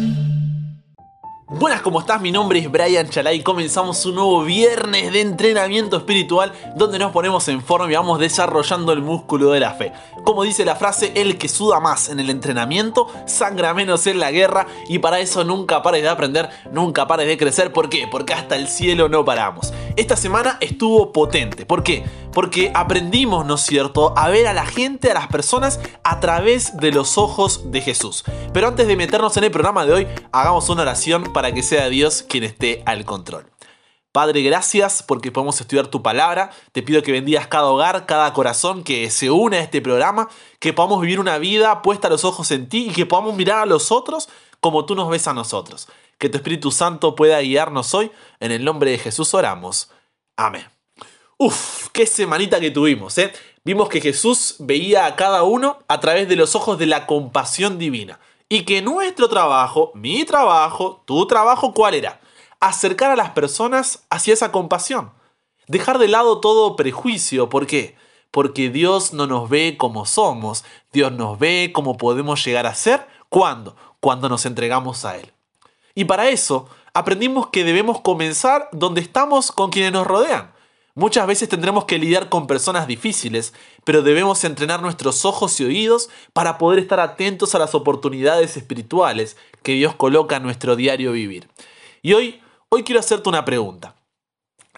sudden Buenas, ¿cómo estás? Mi nombre es Brian Chalai comenzamos un nuevo viernes de entrenamiento espiritual donde nos ponemos en forma y vamos desarrollando el músculo de la fe. Como dice la frase, el que suda más en el entrenamiento sangra menos en la guerra y para eso nunca pares de aprender, nunca pares de crecer. ¿Por qué? Porque hasta el cielo no paramos. Esta semana estuvo potente. ¿Por qué? Porque aprendimos, ¿no es cierto?, a ver a la gente, a las personas a través de los ojos de Jesús. Pero antes de meternos en el programa de hoy, hagamos una oración para que sea Dios quien esté al control. Padre, gracias porque podemos estudiar tu palabra. Te pido que bendigas cada hogar, cada corazón que se une a este programa, que podamos vivir una vida puesta los ojos en ti y que podamos mirar a los otros como tú nos ves a nosotros. Que tu Espíritu Santo pueda guiarnos hoy. En el nombre de Jesús oramos. Amén. Uf, qué semanita que tuvimos, ¿eh? Vimos que Jesús veía a cada uno a través de los ojos de la compasión divina. Y que nuestro trabajo, mi trabajo, tu trabajo, ¿cuál era? Acercar a las personas hacia esa compasión. Dejar de lado todo prejuicio. ¿Por qué? Porque Dios no nos ve como somos. Dios nos ve como podemos llegar a ser. ¿Cuándo? Cuando nos entregamos a Él. Y para eso aprendimos que debemos comenzar donde estamos con quienes nos rodean. Muchas veces tendremos que lidiar con personas difíciles, pero debemos entrenar nuestros ojos y oídos para poder estar atentos a las oportunidades espirituales que Dios coloca en nuestro diario vivir. Y hoy, hoy quiero hacerte una pregunta.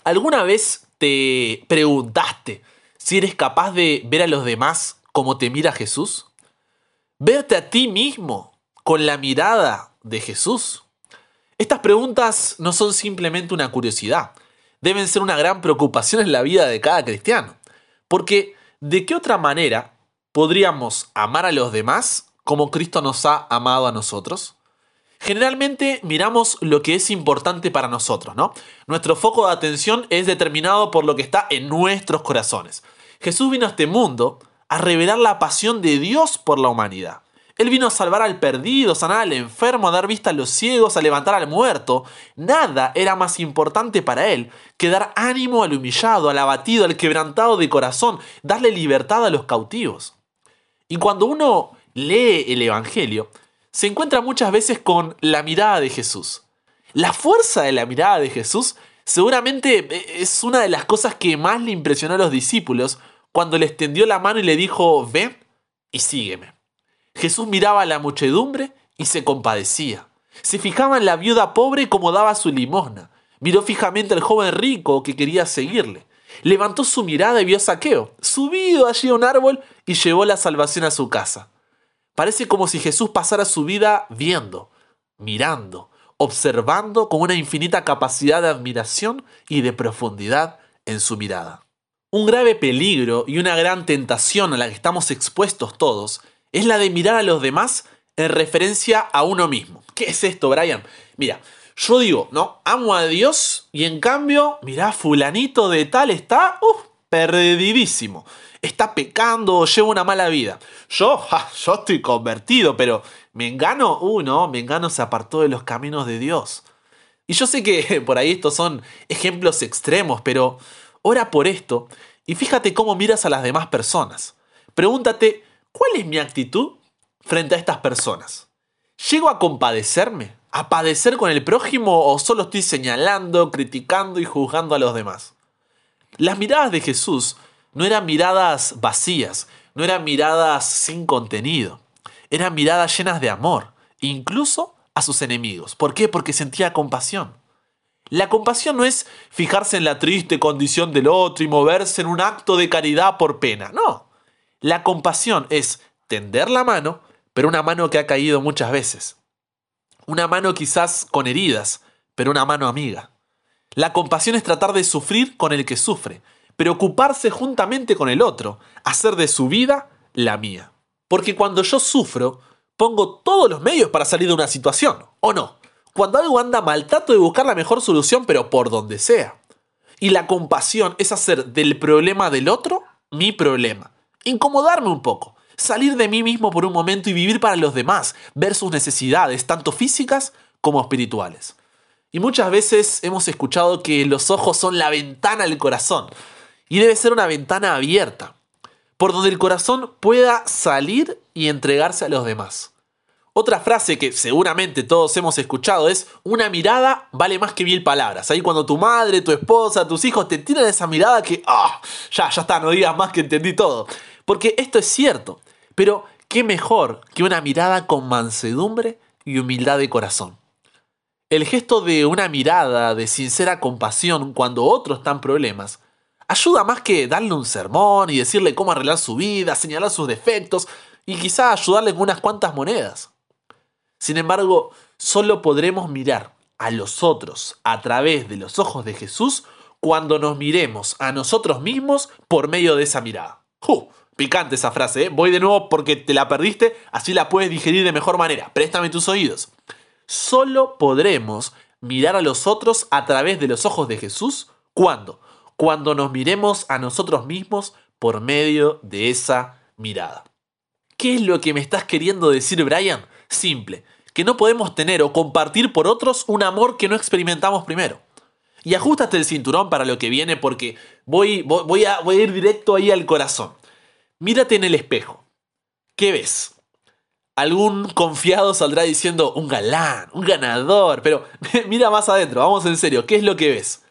¿Alguna vez te preguntaste si eres capaz de ver a los demás como te mira Jesús? ¿Verte a ti mismo con la mirada de Jesús? Estas preguntas no son simplemente una curiosidad, deben ser una gran preocupación en la vida de cada cristiano. Porque, ¿de qué otra manera podríamos amar a los demás como Cristo nos ha amado a nosotros? Generalmente miramos lo que es importante para nosotros, ¿no? Nuestro foco de atención es determinado por lo que está en nuestros corazones. Jesús vino a este mundo a revelar la pasión de Dios por la humanidad. Él vino a salvar al perdido, sanar al enfermo, a dar vista a los ciegos, a levantar al muerto. Nada era más importante para él que dar ánimo al humillado, al abatido, al quebrantado de corazón, darle libertad a los cautivos. Y cuando uno lee el Evangelio, se encuentra muchas veces con la mirada de Jesús. La fuerza de la mirada de Jesús seguramente es una de las cosas que más le impresionó a los discípulos cuando le extendió la mano y le dijo, ven y sígueme. Jesús miraba a la muchedumbre y se compadecía. Se fijaba en la viuda pobre como daba su limosna. Miró fijamente al joven rico que quería seguirle. Levantó su mirada y vio a Saqueo, subido allí a un árbol y llevó la salvación a su casa. Parece como si Jesús pasara su vida viendo, mirando, observando con una infinita capacidad de admiración y de profundidad en su mirada. Un grave peligro y una gran tentación a la que estamos expuestos todos es la de mirar a los demás en referencia a uno mismo. ¿Qué es esto, Brian? Mira, yo digo, ¿no? Amo a Dios y en cambio, mirá, fulanito de tal está, uh, perdidísimo. Está pecando, lleva una mala vida. Yo, yo estoy convertido, pero me engano, uh, no, me engano se apartó de los caminos de Dios. Y yo sé que por ahí estos son ejemplos extremos, pero ora por esto y fíjate cómo miras a las demás personas. Pregúntate, ¿Cuál es mi actitud frente a estas personas? ¿Llego a compadecerme? ¿A padecer con el prójimo o solo estoy señalando, criticando y juzgando a los demás? Las miradas de Jesús no eran miradas vacías, no eran miradas sin contenido, eran miradas llenas de amor, incluso a sus enemigos. ¿Por qué? Porque sentía compasión. La compasión no es fijarse en la triste condición del otro y moverse en un acto de caridad por pena, no. La compasión es tender la mano, pero una mano que ha caído muchas veces. Una mano quizás con heridas, pero una mano amiga. La compasión es tratar de sufrir con el que sufre, preocuparse juntamente con el otro, hacer de su vida la mía. Porque cuando yo sufro, pongo todos los medios para salir de una situación, ¿o no? Cuando algo anda mal, trato de buscar la mejor solución, pero por donde sea. Y la compasión es hacer del problema del otro mi problema incomodarme un poco, salir de mí mismo por un momento y vivir para los demás, ver sus necesidades, tanto físicas como espirituales. Y muchas veces hemos escuchado que los ojos son la ventana del corazón, y debe ser una ventana abierta, por donde el corazón pueda salir y entregarse a los demás. Otra frase que seguramente todos hemos escuchado es una mirada vale más que mil palabras. Ahí cuando tu madre, tu esposa, tus hijos te tiran esa mirada que, ah, ya, ya está, no digas más que entendí todo. Porque esto es cierto. Pero, ¿qué mejor que una mirada con mansedumbre y humildad de corazón? El gesto de una mirada de sincera compasión cuando otros están problemas ayuda más que darle un sermón y decirle cómo arreglar su vida, señalar sus defectos y quizá ayudarle con unas cuantas monedas. Sin embargo, solo podremos mirar a los otros a través de los ojos de Jesús cuando nos miremos a nosotros mismos por medio de esa mirada. ¡Uh! Picante esa frase, ¿eh? Voy de nuevo porque te la perdiste, así la puedes digerir de mejor manera. Préstame tus oídos. Solo podremos mirar a los otros a través de los ojos de Jesús cuando cuando nos miremos a nosotros mismos por medio de esa mirada. ¿Qué es lo que me estás queriendo decir, Brian? Simple, que no podemos tener o compartir por otros un amor que no experimentamos primero. Y ajustate el cinturón para lo que viene porque voy, voy, a, voy a ir directo ahí al corazón. Mírate en el espejo. ¿Qué ves? Algún confiado saldrá diciendo un galán, un ganador, pero mira más adentro, vamos en serio, ¿qué es lo que ves?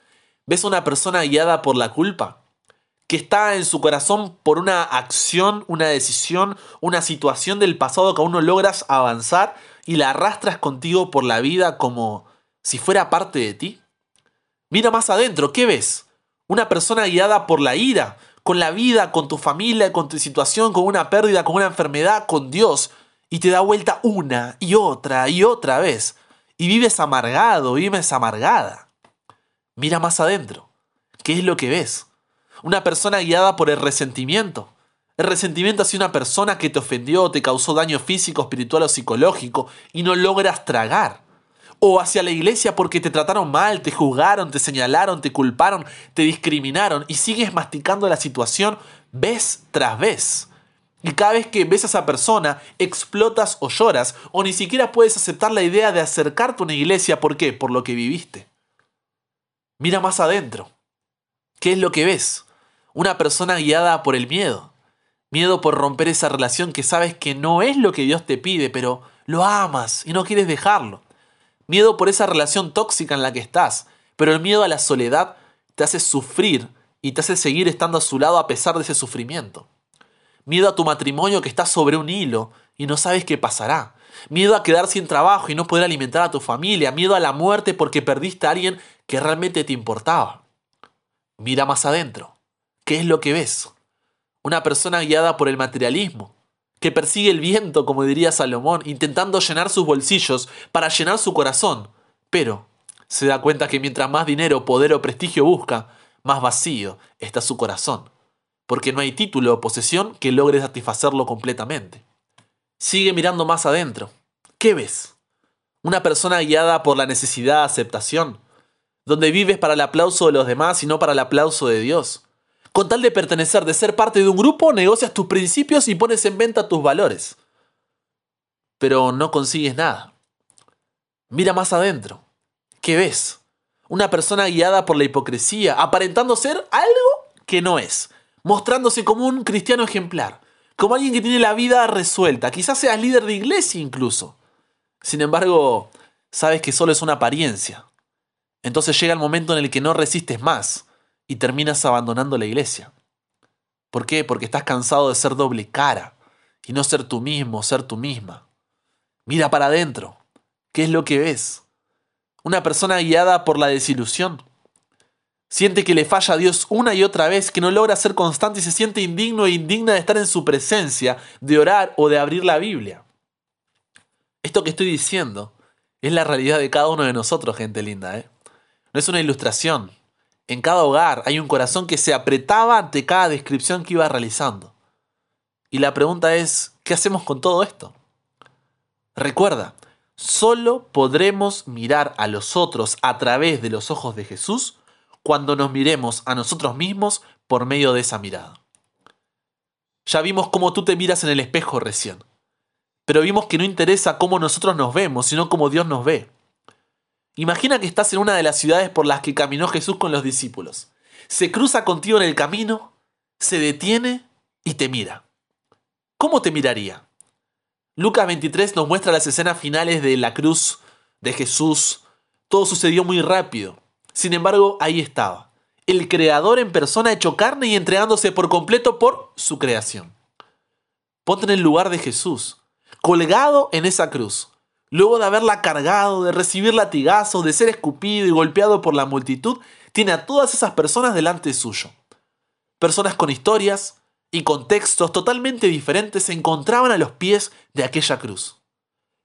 ¿Ves una persona guiada por la culpa? Que está en su corazón por una acción, una decisión, una situación del pasado que aún no logras avanzar y la arrastras contigo por la vida como si fuera parte de ti? Mira más adentro, ¿qué ves? Una persona guiada por la ira, con la vida, con tu familia, con tu situación, con una pérdida, con una enfermedad, con Dios, y te da vuelta una y otra y otra vez, y vives amargado, vives amargada. Mira más adentro. ¿Qué es lo que ves? Una persona guiada por el resentimiento, el resentimiento hacia una persona que te ofendió, te causó daño físico, espiritual o psicológico y no logras tragar. O hacia la iglesia porque te trataron mal, te juzgaron, te señalaron, te culparon, te discriminaron y sigues masticando la situación vez tras vez. Y cada vez que ves a esa persona, explotas o lloras, o ni siquiera puedes aceptar la idea de acercarte a una iglesia. ¿Por qué? Por lo que viviste. Mira más adentro. ¿Qué es lo que ves? Una persona guiada por el miedo. Miedo por romper esa relación que sabes que no es lo que Dios te pide, pero lo amas y no quieres dejarlo. Miedo por esa relación tóxica en la que estás, pero el miedo a la soledad te hace sufrir y te hace seguir estando a su lado a pesar de ese sufrimiento. Miedo a tu matrimonio que está sobre un hilo y no sabes qué pasará. Miedo a quedar sin trabajo y no poder alimentar a tu familia. Miedo a la muerte porque perdiste a alguien que realmente te importaba. Mira más adentro. ¿Qué es lo que ves? Una persona guiada por el materialismo, que persigue el viento, como diría Salomón, intentando llenar sus bolsillos para llenar su corazón, pero se da cuenta que mientras más dinero, poder o prestigio busca, más vacío está su corazón, porque no hay título o posesión que logre satisfacerlo completamente. Sigue mirando más adentro. ¿Qué ves? Una persona guiada por la necesidad de aceptación, donde vives para el aplauso de los demás y no para el aplauso de Dios con tal de pertenecer, de ser parte de un grupo, negocias tus principios y pones en venta tus valores. Pero no consigues nada. Mira más adentro. ¿Qué ves? Una persona guiada por la hipocresía, aparentando ser algo que no es, mostrándose como un cristiano ejemplar, como alguien que tiene la vida resuelta, quizás seas líder de iglesia incluso. Sin embargo, sabes que solo es una apariencia. Entonces llega el momento en el que no resistes más y terminas abandonando la iglesia. ¿Por qué? Porque estás cansado de ser doble cara y no ser tú mismo, ser tú misma. Mira para adentro. ¿Qué es lo que ves? Una persona guiada por la desilusión. Siente que le falla a Dios una y otra vez, que no logra ser constante y se siente indigno e indigna de estar en su presencia, de orar o de abrir la Biblia. Esto que estoy diciendo es la realidad de cada uno de nosotros, gente linda. ¿eh? No es una ilustración, en cada hogar hay un corazón que se apretaba ante cada descripción que iba realizando. Y la pregunta es, ¿qué hacemos con todo esto? Recuerda, solo podremos mirar a los otros a través de los ojos de Jesús cuando nos miremos a nosotros mismos por medio de esa mirada. Ya vimos cómo tú te miras en el espejo recién, pero vimos que no interesa cómo nosotros nos vemos, sino cómo Dios nos ve. Imagina que estás en una de las ciudades por las que caminó Jesús con los discípulos. Se cruza contigo en el camino, se detiene y te mira. ¿Cómo te miraría? Lucas 23 nos muestra las escenas finales de la cruz de Jesús. Todo sucedió muy rápido. Sin embargo, ahí estaba. El creador en persona hecho carne y entregándose por completo por su creación. Ponte en el lugar de Jesús, colgado en esa cruz. Luego de haberla cargado, de recibir latigazos, de ser escupido y golpeado por la multitud, tiene a todas esas personas delante suyo. Personas con historias y contextos totalmente diferentes se encontraban a los pies de aquella cruz.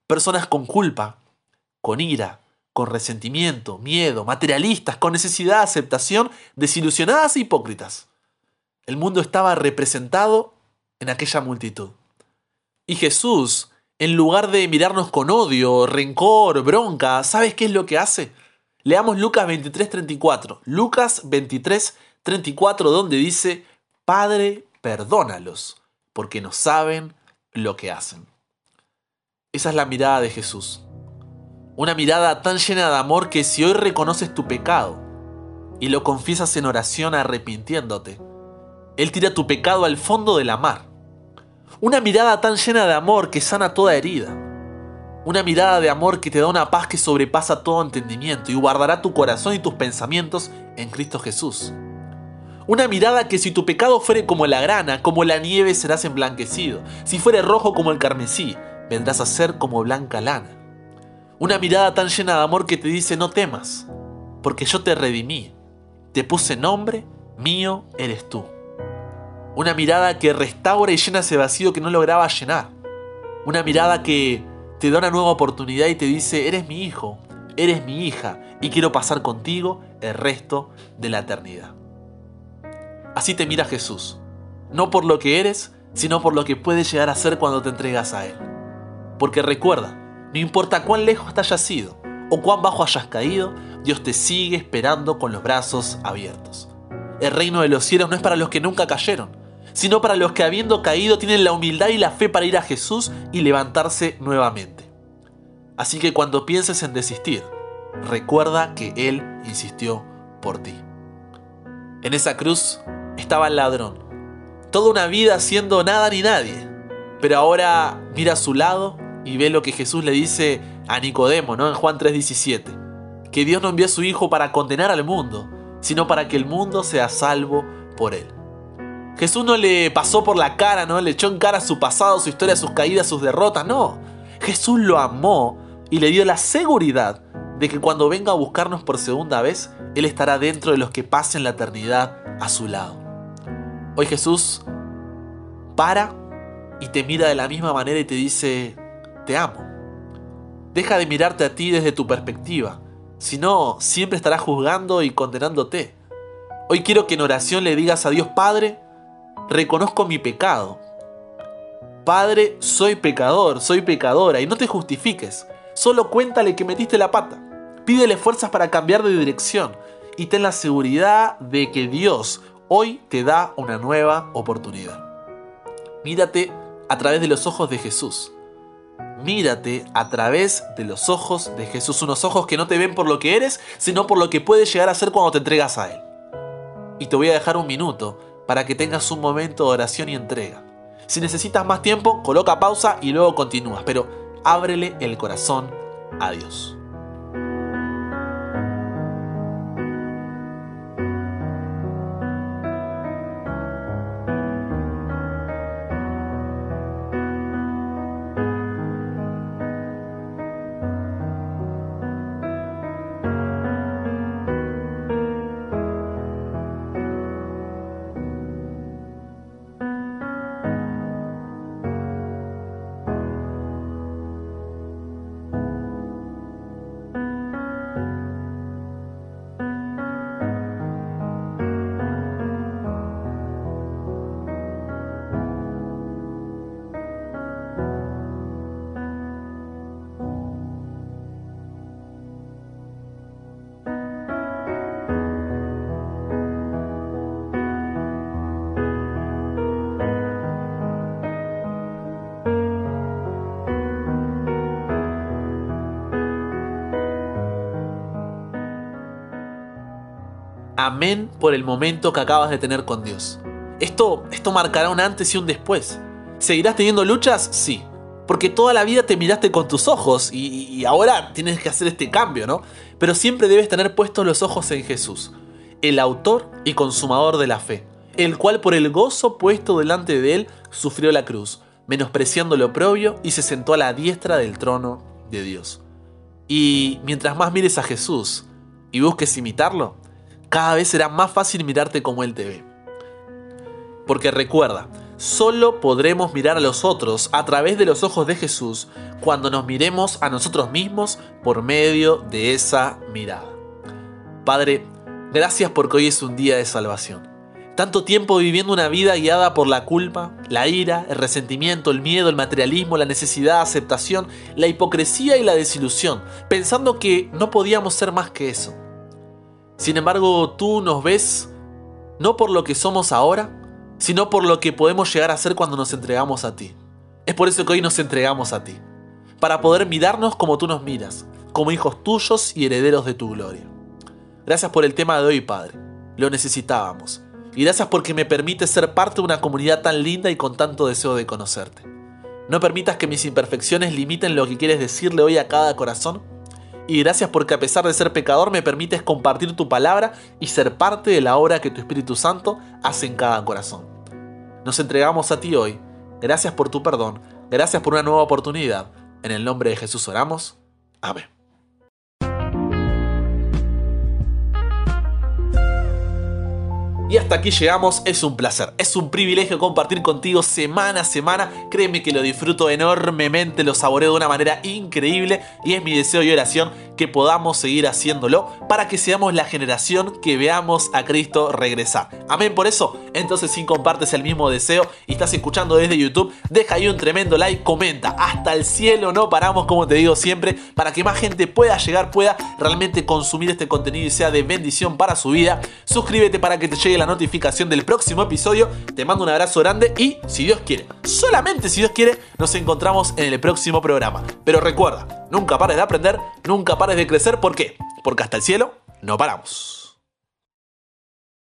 Personas con culpa, con ira, con resentimiento, miedo, materialistas, con necesidad de aceptación, desilusionadas e hipócritas. El mundo estaba representado en aquella multitud. Y Jesús, en lugar de mirarnos con odio, rencor, bronca, ¿sabes qué es lo que hace? Leamos Lucas 23:34. Lucas 23:34 donde dice, Padre, perdónalos, porque no saben lo que hacen. Esa es la mirada de Jesús. Una mirada tan llena de amor que si hoy reconoces tu pecado y lo confiesas en oración arrepintiéndote, Él tira tu pecado al fondo de la mar. Una mirada tan llena de amor que sana toda herida. Una mirada de amor que te da una paz que sobrepasa todo entendimiento y guardará tu corazón y tus pensamientos en Cristo Jesús. Una mirada que si tu pecado fuere como la grana, como la nieve serás emblanquecido. Si fuere rojo como el carmesí, vendrás a ser como blanca lana. Una mirada tan llena de amor que te dice no temas, porque yo te redimí. Te puse nombre, mío eres tú. Una mirada que restaura y llena ese vacío que no lograba llenar. Una mirada que te da una nueva oportunidad y te dice, eres mi hijo, eres mi hija, y quiero pasar contigo el resto de la eternidad. Así te mira Jesús, no por lo que eres, sino por lo que puedes llegar a ser cuando te entregas a Él. Porque recuerda, no importa cuán lejos te hayas ido o cuán bajo hayas caído, Dios te sigue esperando con los brazos abiertos. El reino de los cielos no es para los que nunca cayeron, sino para los que habiendo caído tienen la humildad y la fe para ir a Jesús y levantarse nuevamente. Así que cuando pienses en desistir, recuerda que Él insistió por ti. En esa cruz estaba el ladrón. Toda una vida siendo nada ni nadie. Pero ahora mira a su lado y ve lo que Jesús le dice a Nicodemo, ¿no? En Juan 3:17. Que Dios no envió a su Hijo para condenar al mundo, sino para que el mundo sea salvo por él. Jesús no le pasó por la cara, ¿no? Le echó en cara su pasado, su historia, sus caídas, sus derrotas, no. Jesús lo amó y le dio la seguridad de que cuando venga a buscarnos por segunda vez, Él estará dentro de los que pasen la eternidad a su lado. Hoy Jesús para y te mira de la misma manera y te dice, te amo. Deja de mirarte a ti desde tu perspectiva, si no, siempre estarás juzgando y condenándote. Hoy quiero que en oración le digas a Dios, Padre, reconozco mi pecado. Padre, soy pecador, soy pecadora, y no te justifiques, solo cuéntale que metiste la pata. Pídele fuerzas para cambiar de dirección y ten la seguridad de que Dios hoy te da una nueva oportunidad. Mírate a través de los ojos de Jesús. Mírate a través de los ojos de Jesús, unos ojos que no te ven por lo que eres, sino por lo que puedes llegar a ser cuando te entregas a Él. Y te voy a dejar un minuto para que tengas un momento de oración y entrega. Si necesitas más tiempo, coloca pausa y luego continúas, pero ábrele el corazón a Dios. Amén por el momento que acabas de tener con Dios. Esto, esto marcará un antes y un después. ¿Seguirás teniendo luchas? Sí. Porque toda la vida te miraste con tus ojos y, ahora tienes que hacer este cambio, ¿no? Pero siempre debes tener puestos los ojos en Jesús, el autor y consumador de la fe, el cual por el gozo puesto delante de él sufrió la cruz, menospreciando lo oprobio y se sentó a la diestra del trono de Dios. Y mientras más mires a Jesús y busques imitarlo, cada vez será más fácil mirarte como Él te ve. Porque recuerda, solo podremos mirar a los otros a través de los ojos de Jesús cuando nos miremos a nosotros mismos por medio de esa mirada. Padre, gracias porque hoy es un día de salvación. Tanto tiempo viviendo una vida guiada por la culpa, la ira, el resentimiento, el miedo, el materialismo, la necesidad, aceptación, la hipocresía y la desilusión, pensando que no podíamos ser más que eso. Sin embargo, tú nos ves no por lo que somos ahora, sino por lo que podemos llegar a ser cuando nos entregamos a ti. Es por eso que hoy nos entregamos a ti, para poder mirarnos como tú nos miras, como hijos tuyos y herederos de tu gloria. Gracias por el tema de hoy, Padre. Lo necesitábamos. Y gracias porque me permites ser parte de una comunidad tan linda y con tanto deseo de conocerte. No permitas que mis imperfecciones limiten lo que quieres decirle hoy a cada corazón. Y gracias porque a pesar de ser pecador me permites compartir tu palabra y ser parte de la obra que tu Espíritu Santo hace en cada corazón. Nos entregamos a ti hoy. Gracias por tu perdón. Gracias por una nueva oportunidad. En el nombre de Jesús oramos. Amén. Y hasta aquí llegamos, es un placer, es un privilegio compartir contigo semana a semana, créeme que lo disfruto enormemente, lo saboreo de una manera increíble y es mi deseo y oración que podamos seguir haciéndolo para que seamos la generación que veamos a Cristo regresar. Amén por eso, entonces si compartes el mismo deseo y estás escuchando desde YouTube, deja ahí un tremendo like, comenta, hasta el cielo no paramos como te digo siempre, para que más gente pueda llegar, pueda realmente consumir este contenido y sea de bendición para su vida. Suscríbete para que te llegue la notificación del próximo episodio. Te mando un abrazo grande y, si Dios quiere, solamente si Dios quiere, nos encontramos en el próximo programa. Pero recuerda, nunca pares de aprender, nunca de crecer. ¿Por qué? Porque hasta el cielo no paramos.